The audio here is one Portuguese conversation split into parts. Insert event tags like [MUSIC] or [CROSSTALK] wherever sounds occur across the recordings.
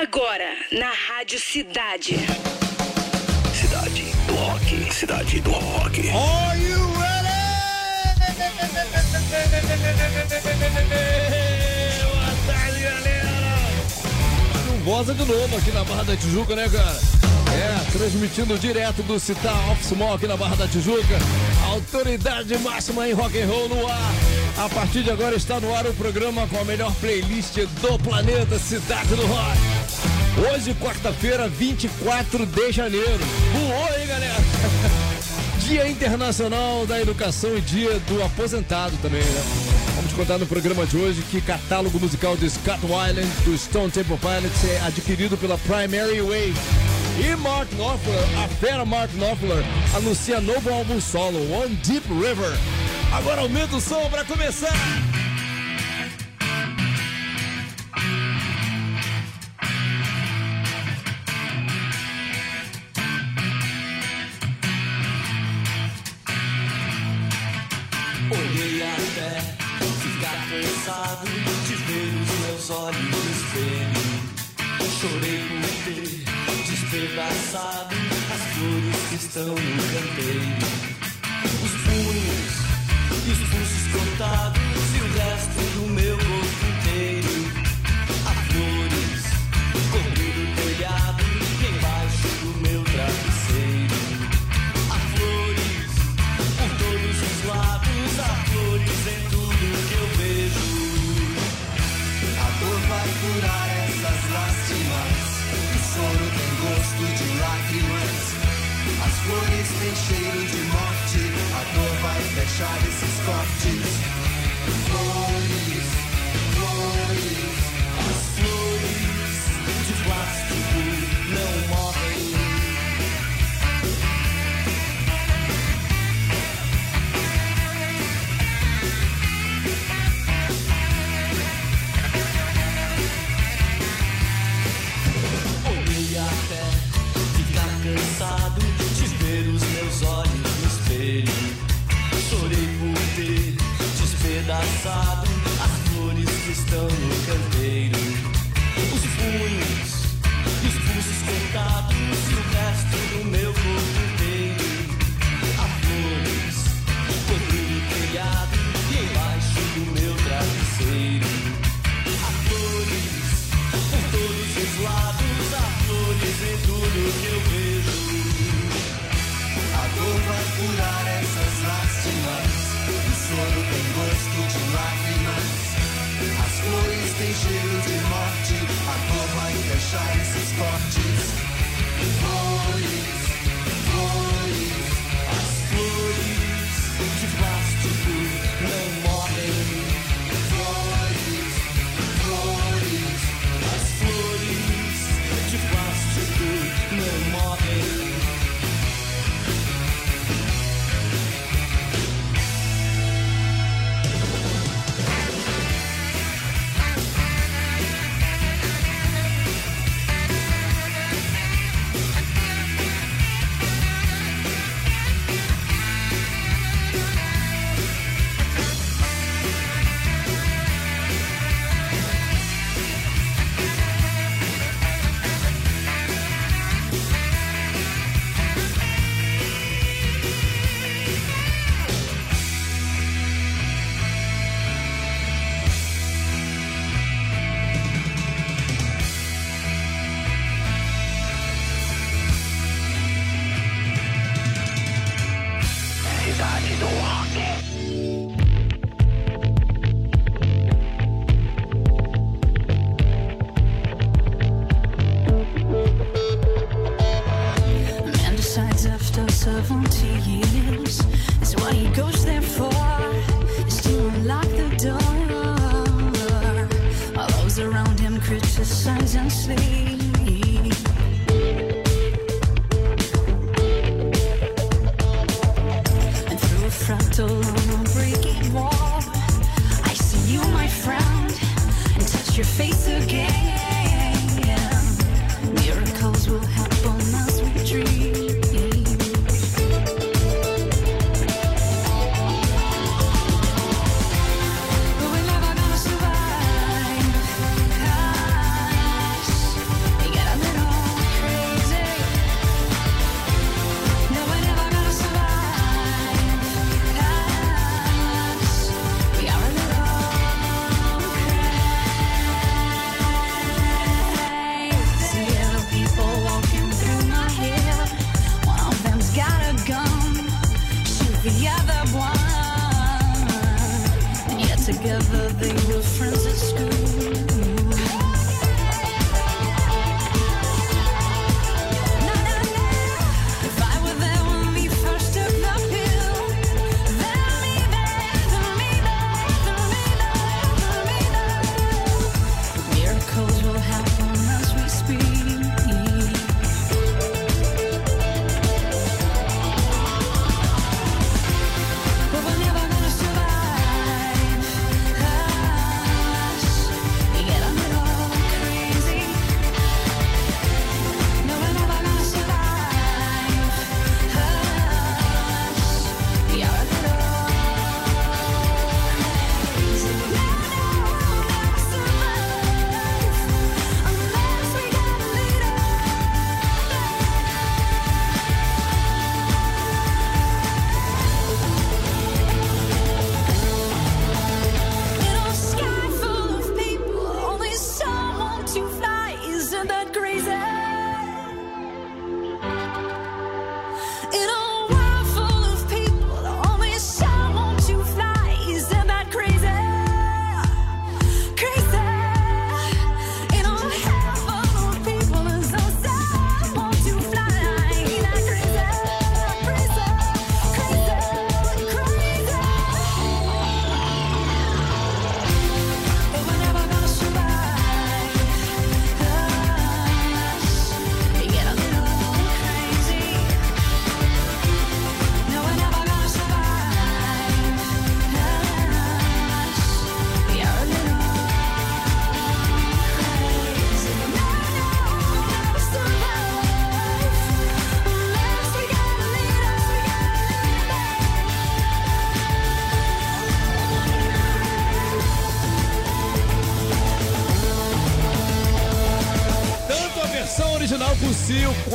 Agora, na Rádio Cidade. Cidade do Rock. Cidade do Rock. Are you ready? Boa tarde, galera. Chuvosa de novo aqui na Barra da Tijuca, né, cara? É, transmitindo direto do Citar Office Mall aqui na Barra da Tijuca. Autoridade máxima em rock and roll no ar. A partir de agora está no ar o programa com a melhor playlist do planeta Cidade do Rock. Hoje, quarta-feira, 24 de janeiro. Voou, hein, galera? [LAUGHS] Dia Internacional da Educação e Dia do Aposentado também, né? Vamos contar no programa de hoje que catálogo musical de Scott Weiland do Stone Temple Pilots é adquirido pela Primary Wave. E Mark Knopfler, a fera Mark Knopfler, anuncia novo álbum solo, One Deep River. Agora aumenta o som pra começar! Cansado de ver os meus olhos no espelho. Chorei por ter despedaçado as flores que estão no canteiro. Os punhos e os pulsos cortados e o resto flores têm cheiro de morte, a dor vai fechar esses cortes.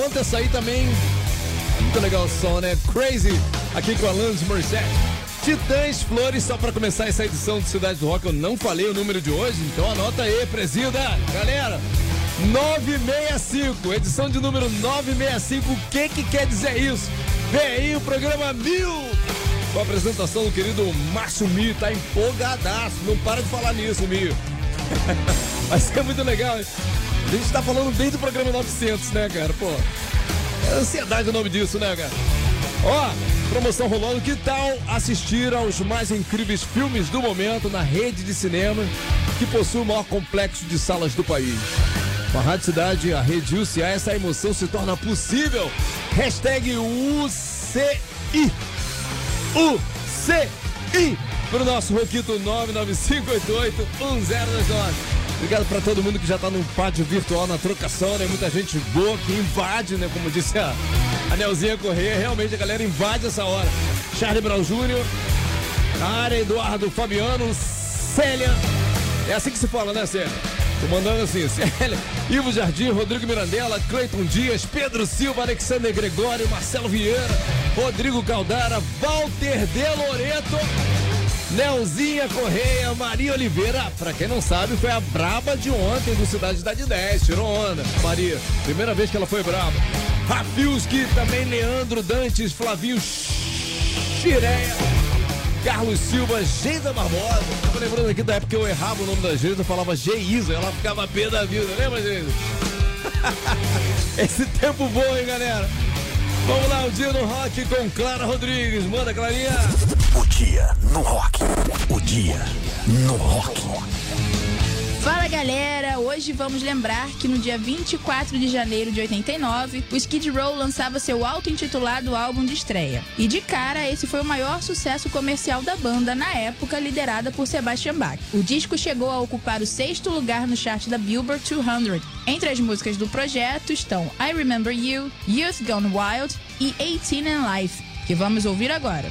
Cio. Quanto essa aí também. Muito legal o som, né? Crazy, aqui com a Alanis Morissette. Titãs Flores, só para começar essa edição do Cidade do Rock, eu não falei o número de hoje, então anota aí, presida. Galera, 965, edição de número 965, o que que quer dizer isso? Vem aí o programa Mil, com a apresentação do querido Márcio Mio, tá empolgadaço, não para de falar nisso, Mio. [LAUGHS] Vai ser muito legal, hein? A gente tá falando desde o programa 900, né, cara? Pô, é ansiedade o nome disso, né, cara? Ó, promoção rolando, que tal assistir aos mais incríveis filmes do momento na rede de cinema que possui o maior complexo de salas do país? Com a Rádio Cidade, a Rede UCA, essa emoção se torna possível. Hashtag UCI. UCI. Pro nosso Roquito 995881029. Obrigado para todo mundo que já tá no pátio virtual na trocação, né? Muita gente boa que invade, né? Como disse a, a Nelzinha Corrêa, realmente a galera invade essa hora. Charlie Brown Jr., área Eduardo Fabiano, Célia. É assim que se fala, né, Célia? Tô mandando assim, [LAUGHS] Célia, Ivo Jardim, Rodrigo Mirandela, Cleiton Dias, Pedro Silva, Alexander Gregório, Marcelo Vieira, Rodrigo Caldara, Walter De Loreto. Nelzinha Correia, Maria Oliveira, pra quem não sabe, foi a braba de ontem do Cidade da 10. Tirou onda, Maria. Primeira vez que ela foi braba. Rafilski, também Leandro Dantes, Flavinho Chireia, Carlos Silva, Geisa Barbosa. Tava lembrando aqui da época que eu errava o nome da Geisa, eu falava Geisa, ela ficava pé da vida, lembra, Geisa? [LAUGHS] Esse tempo bom, hein, galera? Vamos lá, o dia no rock com Clara Rodrigues. Manda, Clarinha. O dia no rock. O dia no rock. Fala galera, hoje vamos lembrar que no dia 24 de janeiro de 89, o Skid Row lançava seu auto-intitulado álbum de estreia. E de cara, esse foi o maior sucesso comercial da banda na época, liderada por Sebastian Bach. O disco chegou a ocupar o sexto lugar no chart da Billboard 200. Entre as músicas do projeto estão I Remember You, Youth Gone Wild e 18 and Life, que vamos ouvir agora.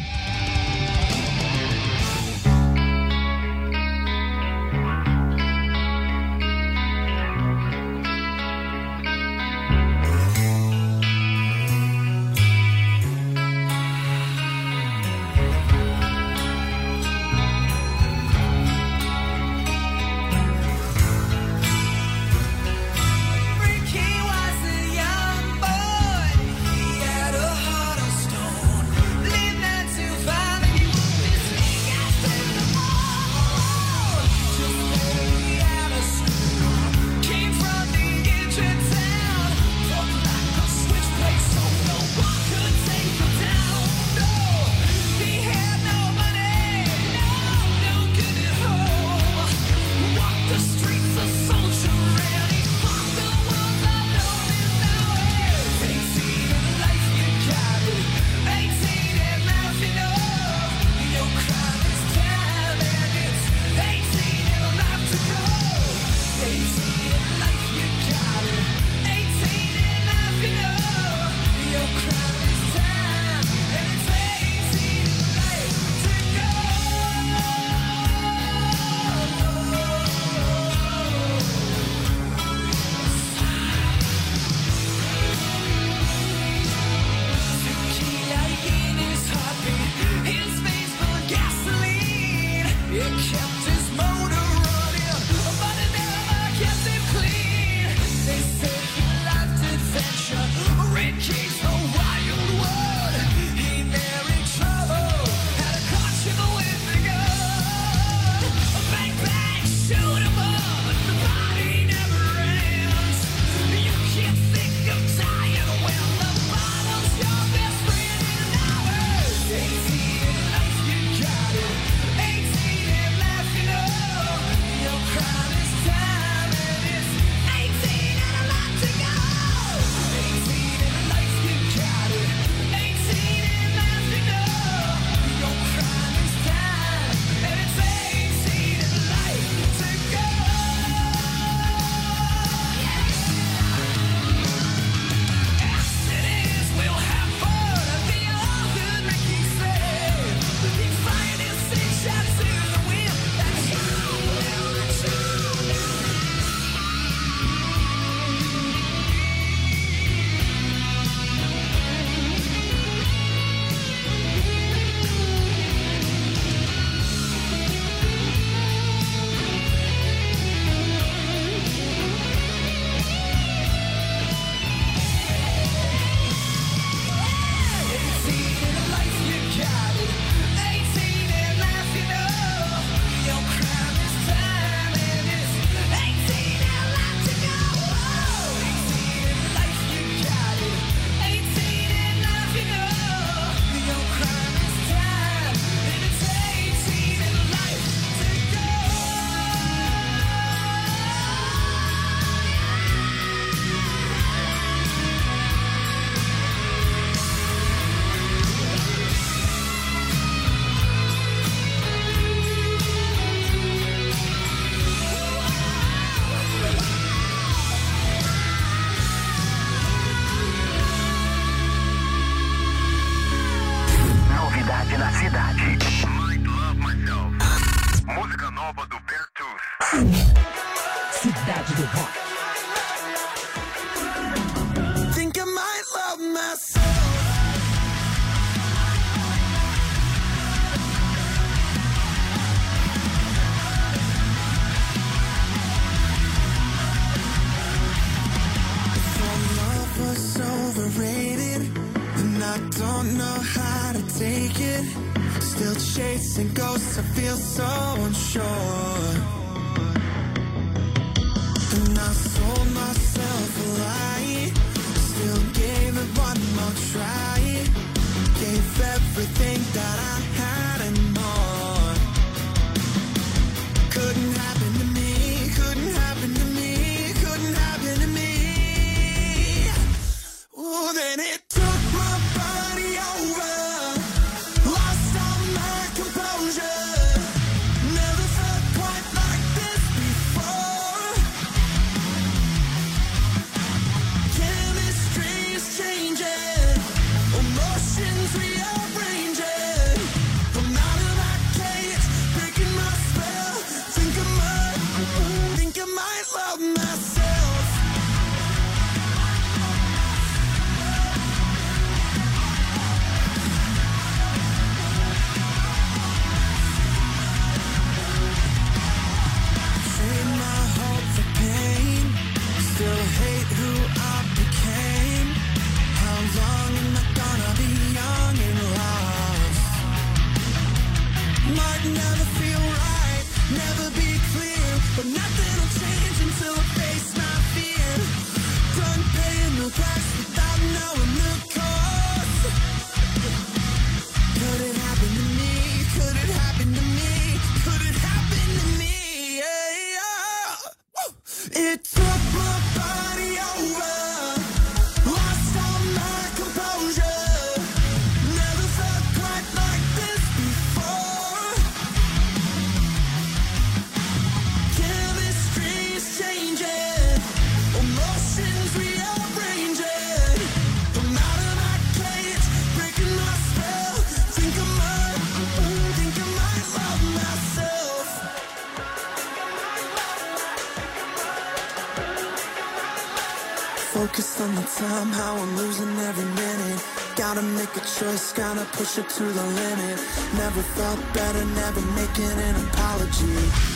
just gotta push it to the limit. Never felt better, never making an apology.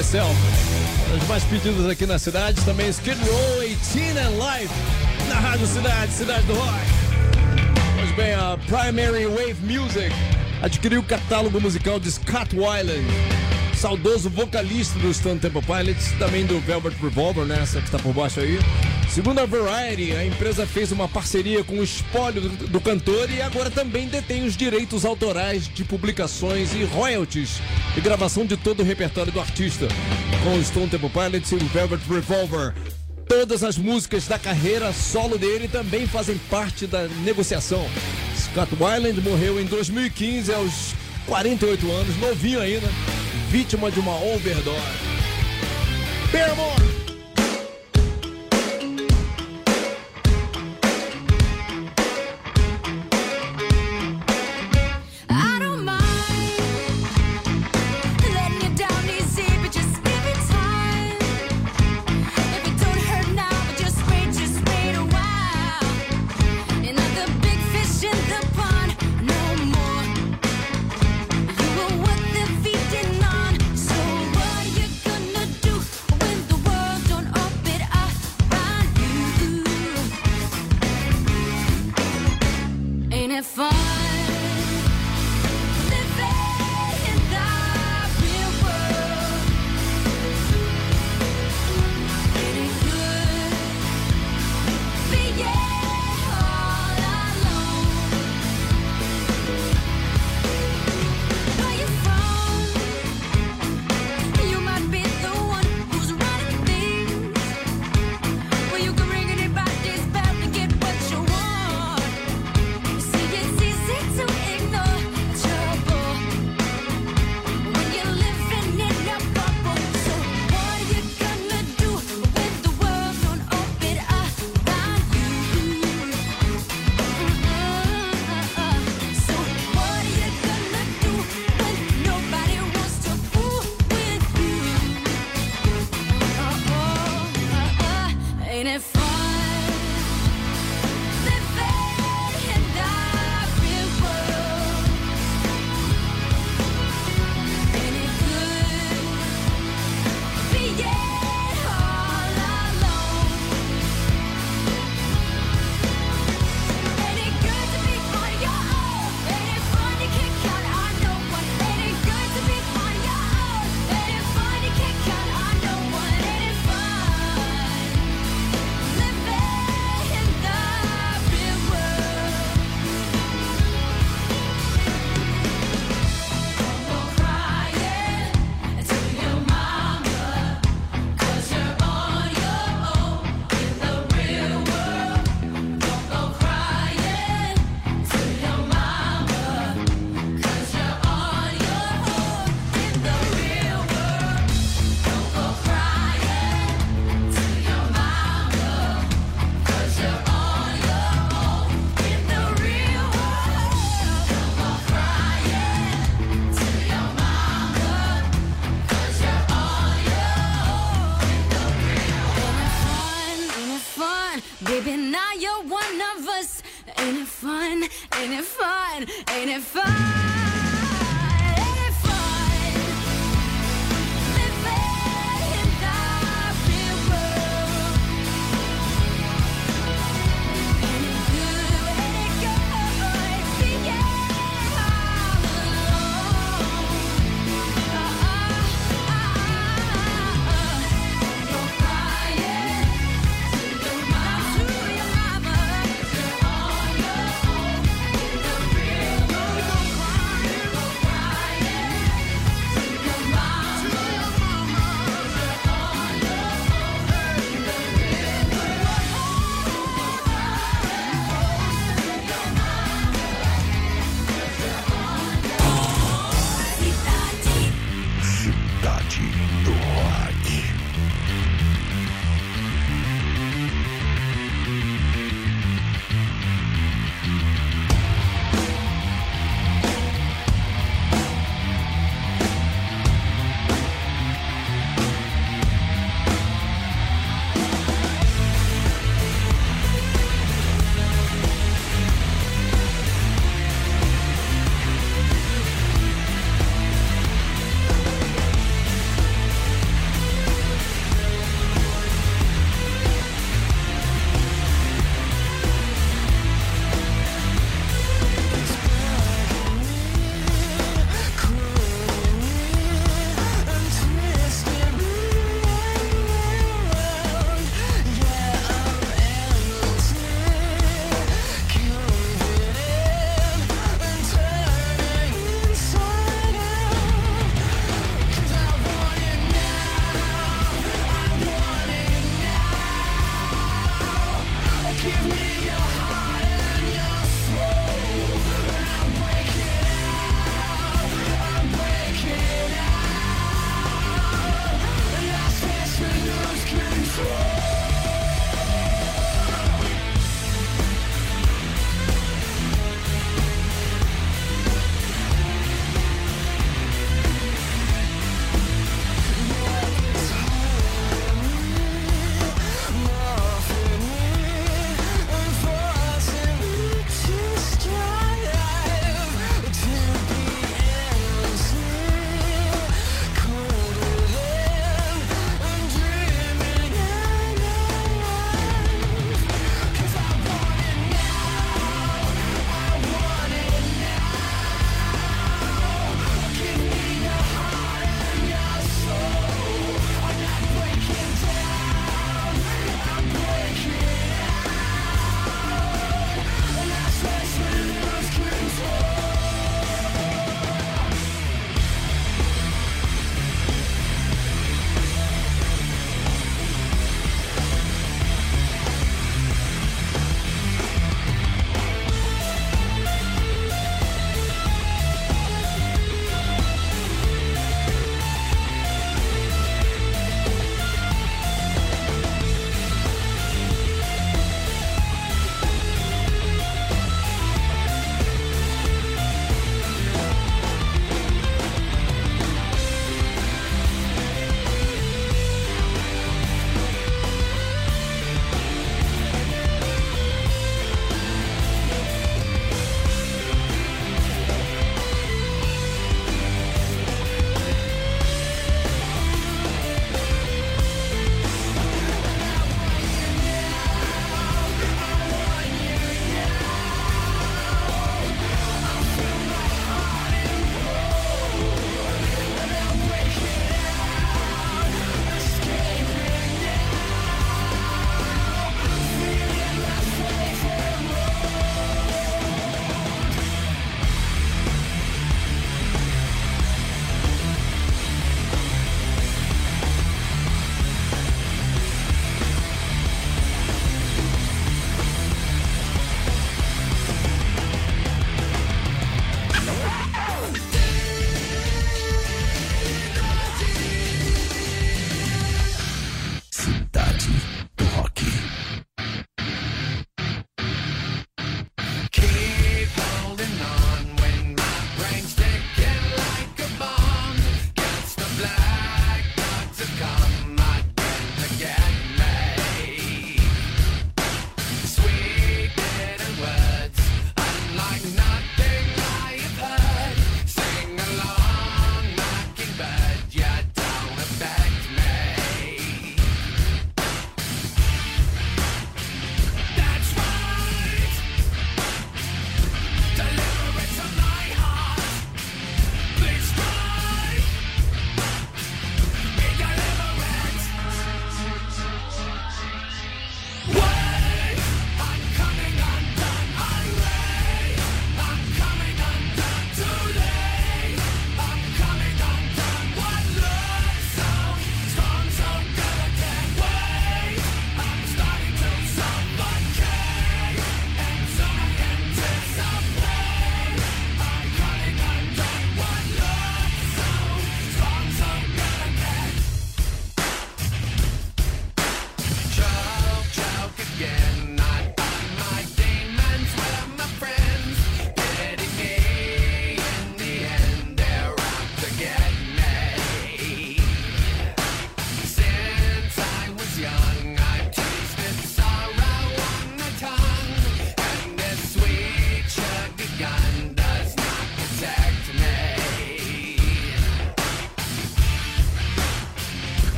Myself. As mais pedidas aqui na cidade também Skid Row 18 and Life na Rádio Cidade, Cidade do Rock. Pois bem, a Primary Wave Music adquiriu o catálogo musical de Scott Weiland, saudoso vocalista do Stone Temple Pilots, também do Velvet Revolver, né? Essa que está por baixo aí. Segundo a Variety, a empresa fez uma parceria com o espólio do, cantor e agora também detém os direitos autorais de publicações e royalties e gravação de todo o repertório do artista, com o Stone Temple Pilots e o Velvet Revolver. Todas as músicas da carreira solo dele também fazem parte da negociação. Scott Weiland morreu em 2015 aos 48 anos, novinho ainda, vítima de uma overdose. Paramore!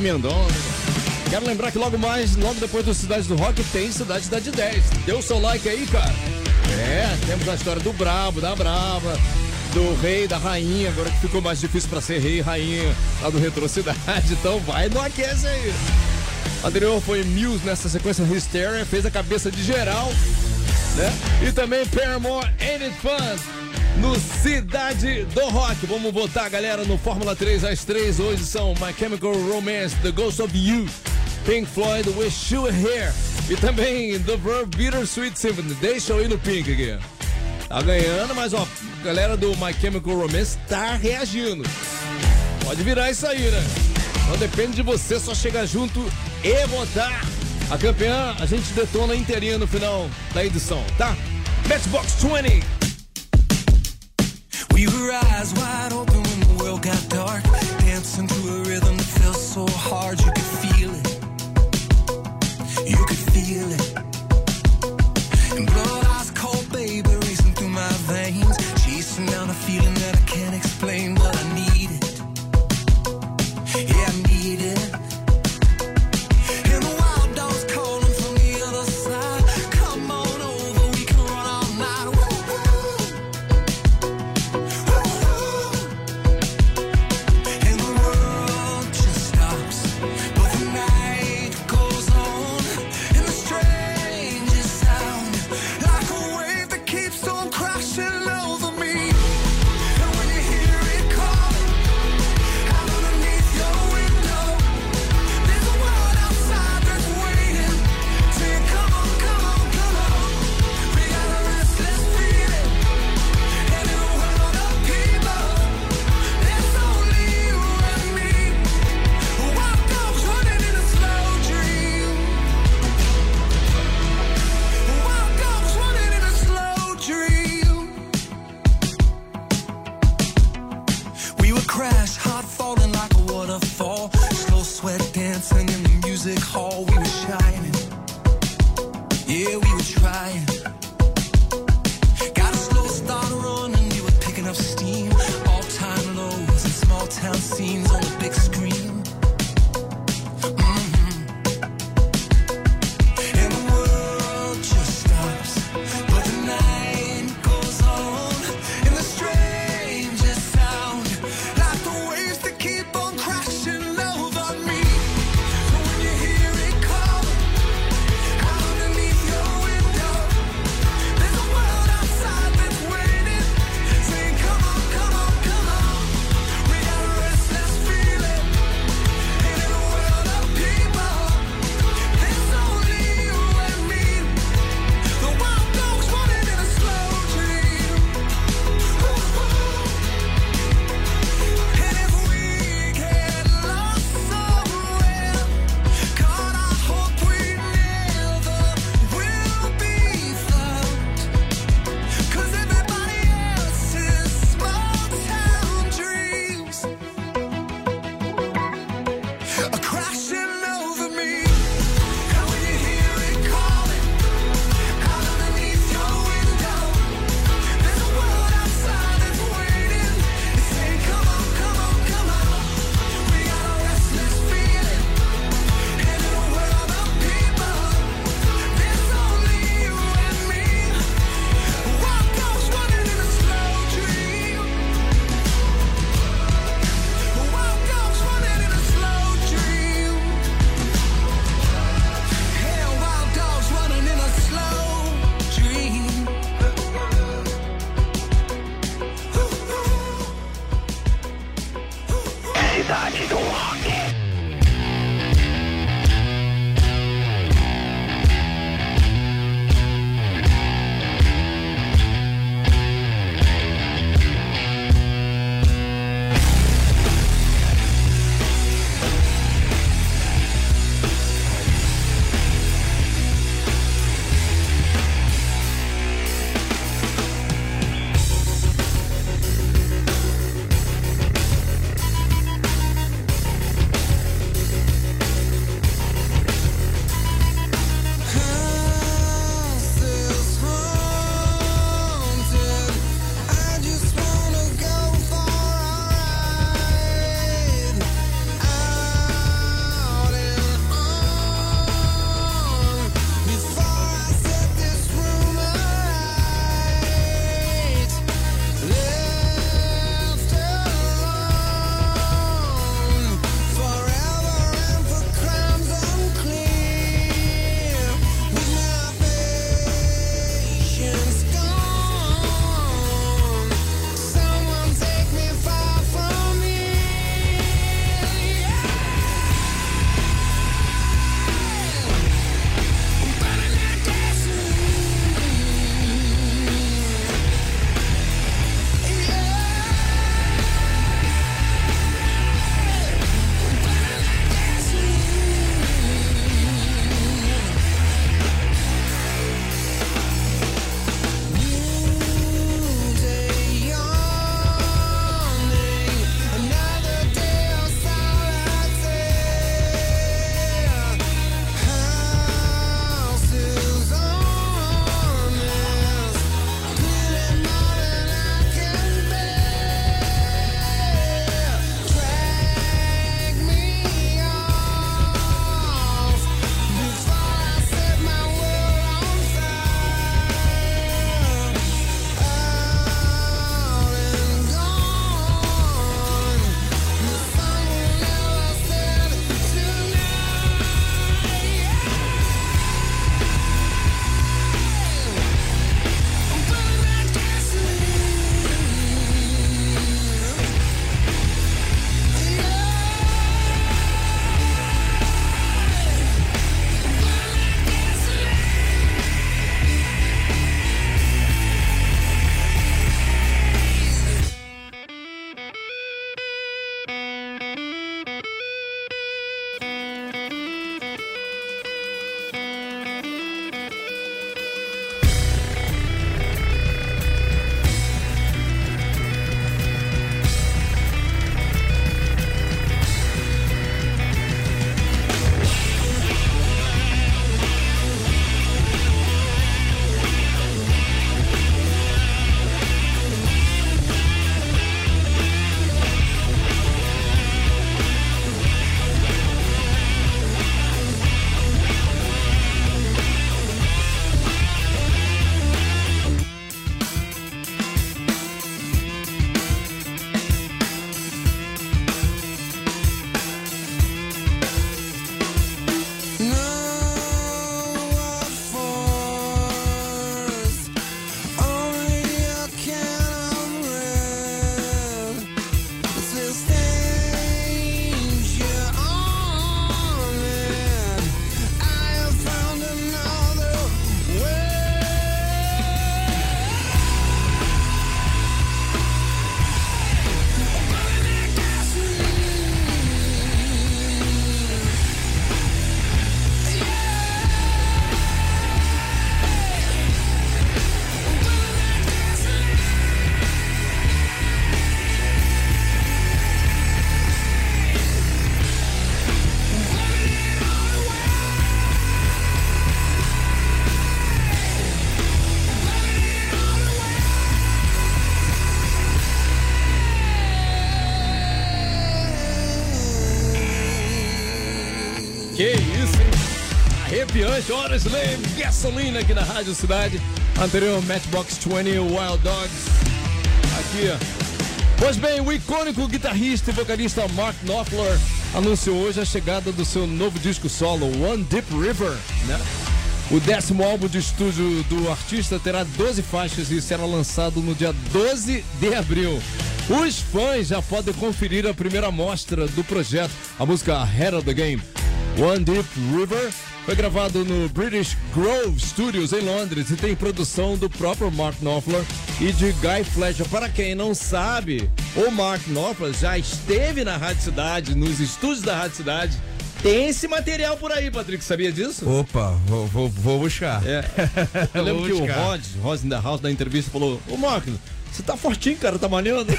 Mendonça. Quero lembrar que logo mais, logo depois do Cidade do Rock, tem Cidade da de 10. Deu o seu like aí, cara. É, temos a história do Brabo, da Brava, do rei, da rainha, agora que ficou mais difícil pra ser rei e rainha lá do Retrocidade. [LAUGHS] Então vai no aquece aí. O anterior foi Muse nessa sequência Hysteria, fez a cabeça de geral, né? E também Paramore Ain't It Fun no Cidade do Rock. Vamos votar, galera, no Fórmula 3 às 3. Hoje são My Chemical Romance, The Ghost of You, Pink Floyd, Wish You Were Here e também The Verve Bittersweet Symphony. Deixa eu ir no Pink aqui. Tá ganhando, mas ó, galera do My Chemical Romance tá reagindo. Pode virar isso aí, né? Então depende de você, só chegar junto e votar. A campeã, a gente detona inteirinha no final da edição, tá? Matchbox 20. Were eyes wide open when the world got dark. Dancing to a rhythm that felt so hard you could feel it. You could feel it. crash, hot falling like a waterfall. Slave, gasolina aqui na Rádio Cidade. Anterior Matchbox 20, Wild Dogs. Aqui, ó. Pois bem, o icônico guitarrista e vocalista Mark Knopfler anunciou hoje a chegada do seu novo disco solo, One Deep River, né? O décimo álbum de estúdio do artista terá 12 faixas e será lançado no dia 12 de abril. Os fãs já podem conferir a primeira amostra do projeto, a música Head of the Game. One Deep River foi gravado no British Grove Studios em Londres e tem produção do próprio Mark Knopfler e de Guy Fletcher. Para quem não sabe, o Mark Knopfler já esteve na Rádio Cidade, nos estúdios da Rádio Cidade. Tem esse material por aí, Patrick, sabia disso? Opa, vou, vou, vou buscar. É. [LAUGHS] Eu lembro que o buscar. Rod, Rod in the House, na entrevista, falou: Ô Mark, você tá fortinho, cara, tá malhando? [LAUGHS]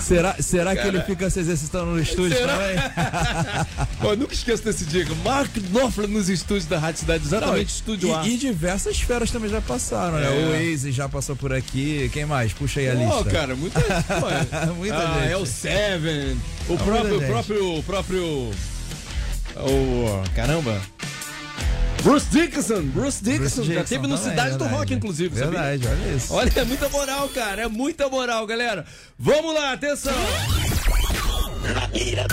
Será, será que ele fica se exercitando no estúdio Será? também? [LAUGHS] Pô, eu nunca esqueço desse dia. Mark Knopfler nos estúdios da Rádio Cidade, exatamente, estúdio A. e, e diversas feras também já passaram, né? É. O Waze já passou por aqui. Quem mais? Puxa aí a Pô, lista. cara, muita, [LAUGHS] pô, Muita ah, gente. É o Seven, o próprio, gente. próprio, próprio, o caramba, Bruce Dickinson, Bruce Dickinson, Bruce já teve no também, Cidade do. Rock, inclusive, sabia? Verdade, olha isso. Olha, é muita moral, cara, é muita moral, galera. Vamos lá, atenção. Na mira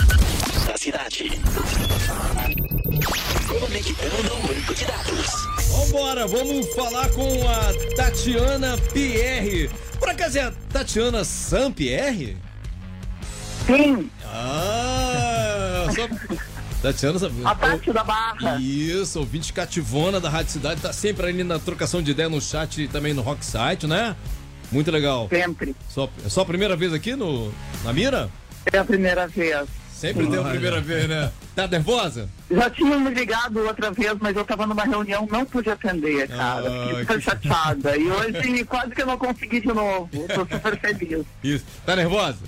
da cidade. Conectando o banco de dados. Vambora, vamos falar com a Tatiana Pierre. Por acaso é a Tatiana Sampierre? Sim, Ah, só... Tatiana a Tati da Barra. Isso, ouvinte cativona da Rádio Cidade, tá sempre ali na trocação de ideia no chat e também no Rock Site, né? Muito legal. Sempre. Só, é só a primeira vez aqui no, na mira? É a primeira vez. Sempre tem a primeira vez, né? Tá nervosa? Já tinham me ligado outra vez, mas eu tava numa reunião, não pude atender, cara. Ah, Fiquei que super chateada. E hoje quase que eu não consegui de novo. Tô super feliz. Isso. Tá nervosa?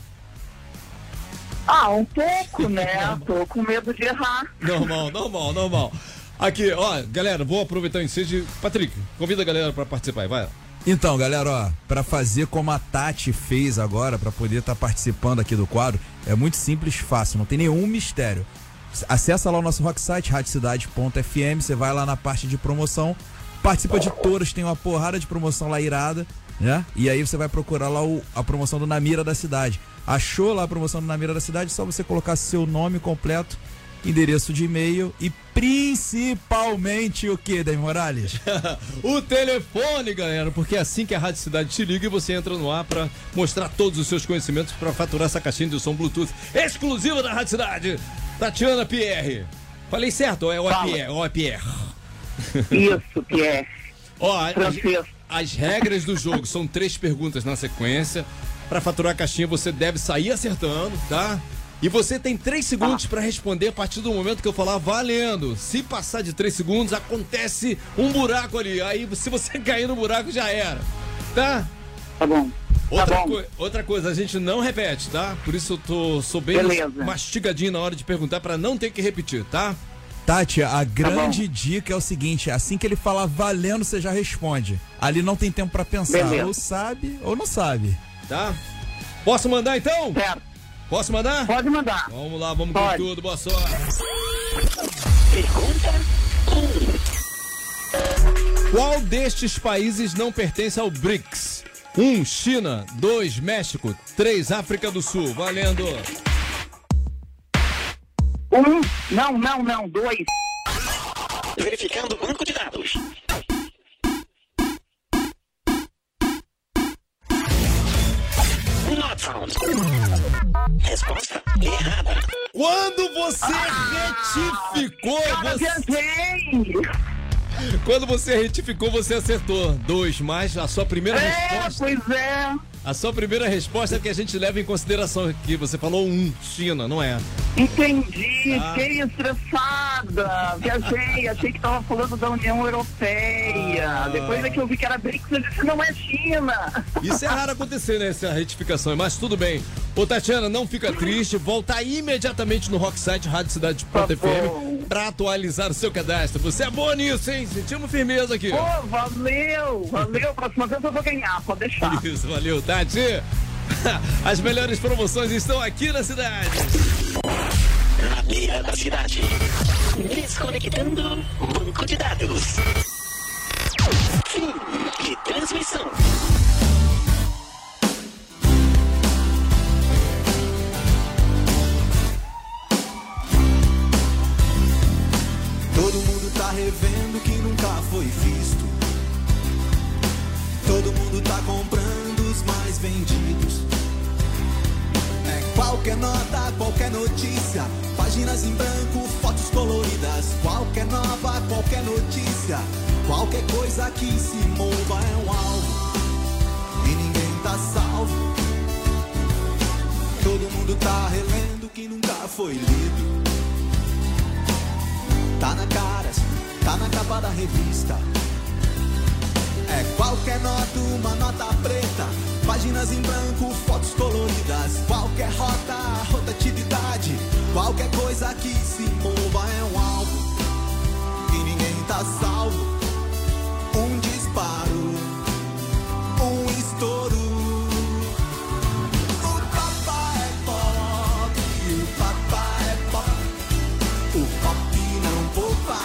Ah, um pouco, né? Tô com medo de errar. Normal, normal, normal. Aqui, ó, galera, vou aproveitar o ensejo. de- Patrick, convida a galera pra participar aí, vai. Então, galera, ó, pra fazer como a Tati fez agora, pra poder estar participando aqui do quadro, é muito simples, fácil, não tem nenhum mistério. Acessa lá o nosso rock site, radiocidade.fm, você vai lá na parte de promoção, participa de todas, tem uma porrada de promoção lá irada, né? E aí você vai procurar lá o- a promoção do Namira da Cidade. Achou lá a promoção do Namira da Cidade, só você colocar seu nome completo, endereço de e-mail e principalmente o que, Dave Morales? [LAUGHS] o telefone, galera, porque é assim que a Rádio Cidade te liga e você entra no ar pra mostrar todos os seus conhecimentos pra faturar essa caixinha de som Bluetooth exclusiva da Rádio Cidade. Tatiana Pierre. Falei certo, ou é o Fala. É? Isso, Pierre. Ó, a- Francês. as regras do jogo são três perguntas na sequência. Pra faturar a caixinha, você deve sair acertando, tá? E você tem três segundos pra responder a partir do momento que eu falar valendo. Se passar de três segundos, acontece um buraco ali. Aí, se você [LAUGHS] cair no buraco, já era. Tá? Tá bom. Outra, tá bom. coi- outra coisa, a gente não repete, tá? Por isso eu tô, sou bem Beleza. mastigadinho na hora de perguntar pra não ter que repetir, tá? Tati, a Tá grande dica é o seguinte: assim que ele falar valendo, você já responde. Ali não tem tempo pra pensar. Beleza. Ou sabe ou não sabe. Tá? Posso mandar então? Certo. Posso mandar? Pode mandar. Vamos lá, vamos com Pode. tudo, boa sorte. Pergunta 1. Qual destes países não pertence ao BRICS? 1. Um, China. 2. México. 3. África do Sul. Valendo. Um. Não, não, não. Dois. Verificando o banco de dados. Not found. Resposta errada. Quando você retificou, Cara, você, quando você retificou, você acertou. 2. Mas a sua primeira É, resposta. pois é. A sua primeira resposta é que a gente leva em consideração aqui. Você falou 1. Um, China, não é? Entendi, Ah. fiquei estressada. Viajei, achei que tava falando da União Europeia. Ah. Depois é que eu vi que era BRICS, eu disse, não é China. Isso é raro acontecer, né? Essa retificação, mas tudo bem. Ô, Tatiana, não fica triste. Volta imediatamente no Rocksite Rádio Cidade Tá FM pra atualizar o seu cadastro. Você é boa nisso, hein? Sentimos firmeza aqui. Pô, valeu, valeu. Próxima vez eu vou ganhar, pode deixar. Isso, valeu, Tati. [LAUGHS] As melhores promoções estão aqui na cidade. Na beira da cidade. Desconectando banco de dados. Fim de transmissão. Páginas em branco, fotos coloridas. Qualquer nova, qualquer notícia. Qualquer coisa que se mova é um alvo. E ninguém tá salvo. Todo mundo tá relendo que nunca foi lido. Tá na cara, tá na capa da revista. É qualquer nota, uma nota preta. Páginas em branco, fotos coloridas. Qualquer rota, rotatividade. Qualquer coisa que se mova é um alvo. E ninguém tá salvo. Um disparo, um estouro. O papai é pop, o papai é pop. O pop não poupa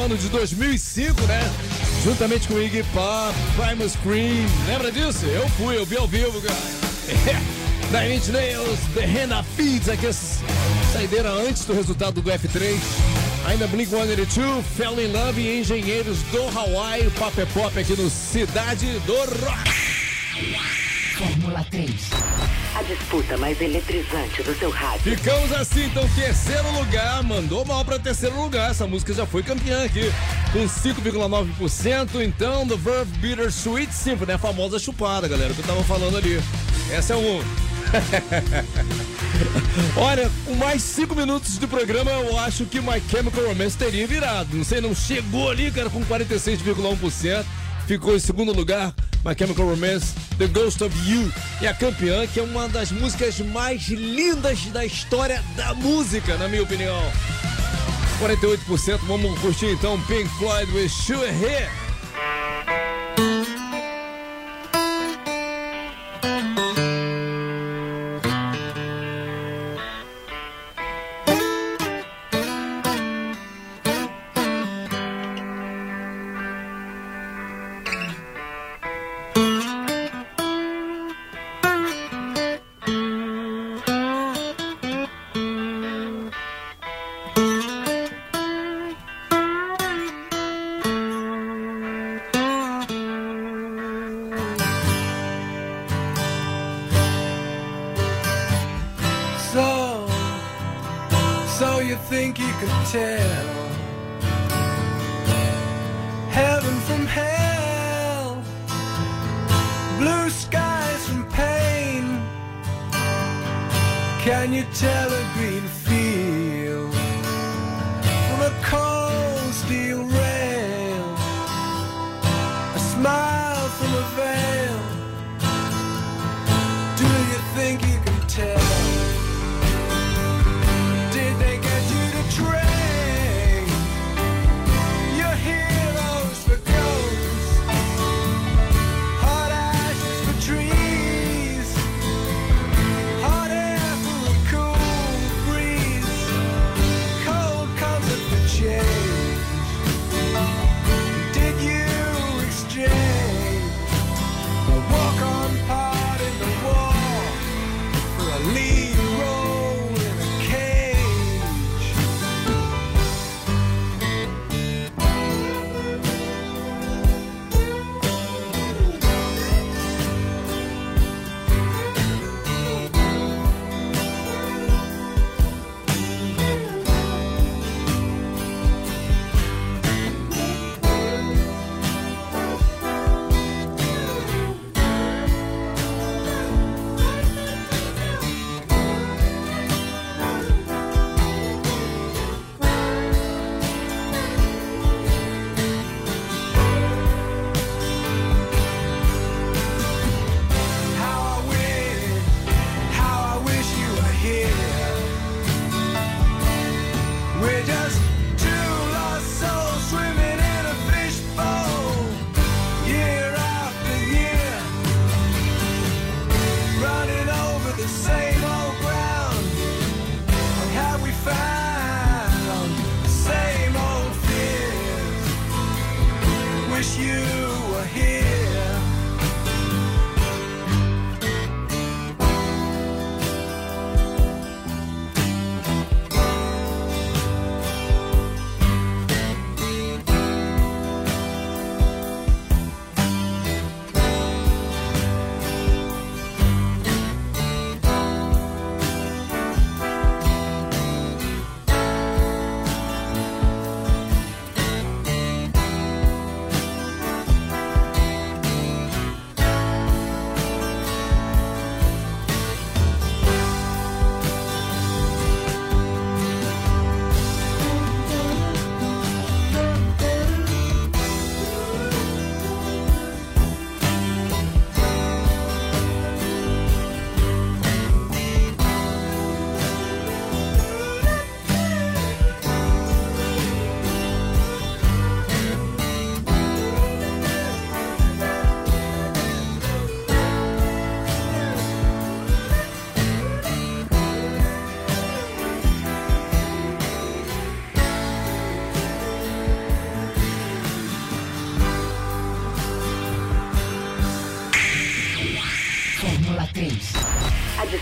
no ano de 2005, né? Juntamente com Iggy Pop, Primal Scream. Lembra disso? Eu fui, eu vi ao vivo, cara. [LAUGHS] Nine Inch Nails, The Henna Feeds, aqui essa saideira antes do resultado do F3. Ainda Blink-182, Fell in Love e Engenheiros do Hawaii. O Pop é Pop aqui no Cidade do Rock. Fórmula 3. A disputa mais eletrizante do seu rádio. Ficamos assim, então, terceiro lugar, mandou mal para terceiro lugar. Essa música já foi campeã aqui, com 5,9%. Então, The Verve Bitter Sweet Symphony, a famosa chupada, galera, que eu tava falando ali. Essa é um. [LAUGHS] Olha, com mais cinco minutos de programa, eu acho que My Chemical Romance teria virado. Não sei, não chegou ali, cara, com 46,1%. Ficou em segundo lugar, My Chemical Romance, The Ghost of You. E a campeã, que é uma das músicas mais lindas da história da música, na minha opinião. 48%. Vamos curtir então Pink Floyd with Sure Here.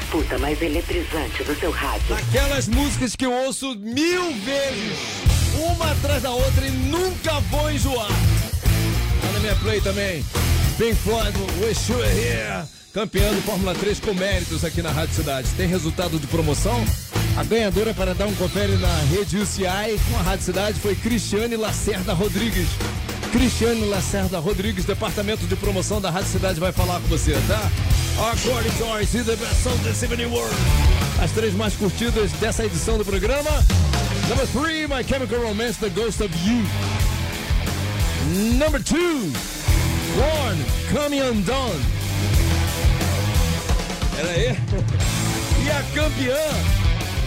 Disputa mais eletrizante do seu rádio. Aquelas músicas que eu ouço mil vezes, uma atrás da outra e nunca vou enjoar. Tá na minha play também. Pink Floyd, Wish You Were Here. Campeão do Fórmula 3 com méritos aqui na Rádio Cidade. Tem resultado de promoção? A ganhadora para dar um confere na rede UCI com a Rádio Cidade foi Cristiane Lacerda Rodrigues. Cristiane Lacerda Rodrigues, departamento de promoção da Rádio Cidade, vai falar com você, tá? According the best song world. As três mais curtidas dessa edição do programa. Number three, My Chemical Romance, The Ghost of You. Number two, One, Coming Undone. Pera aí. [LAUGHS] E a campeã,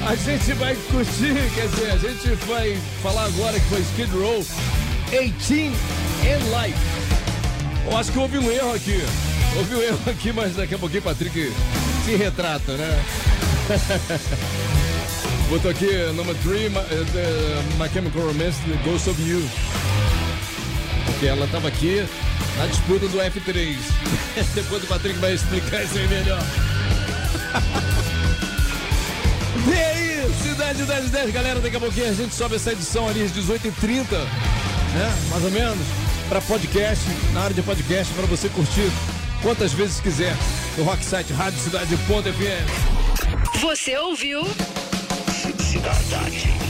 a gente vai curtir, quer dizer, a gente vai falar agora que foi Skid Row, 18 and Life. Eu acho que houve um erro aqui. Um erro aqui, mas daqui a pouquinho Patrick se retrata, né? [LAUGHS] Botou aqui, number 3, my, uh, my Chemical Romance, Ghost of You. Porque ela tava aqui na disputa do F3. [LAUGHS] Depois o Patrick vai explicar isso aí melhor. [LAUGHS] E aí, Cidade 10 10, galera, daqui a pouquinho a gente sobe essa edição ali às 18h30, né? Mais ou menos, para podcast, na área de podcast, para você curtir quantas vezes quiser no Rocksite Rádio Cidade.fm. Você ouviu? Cidade.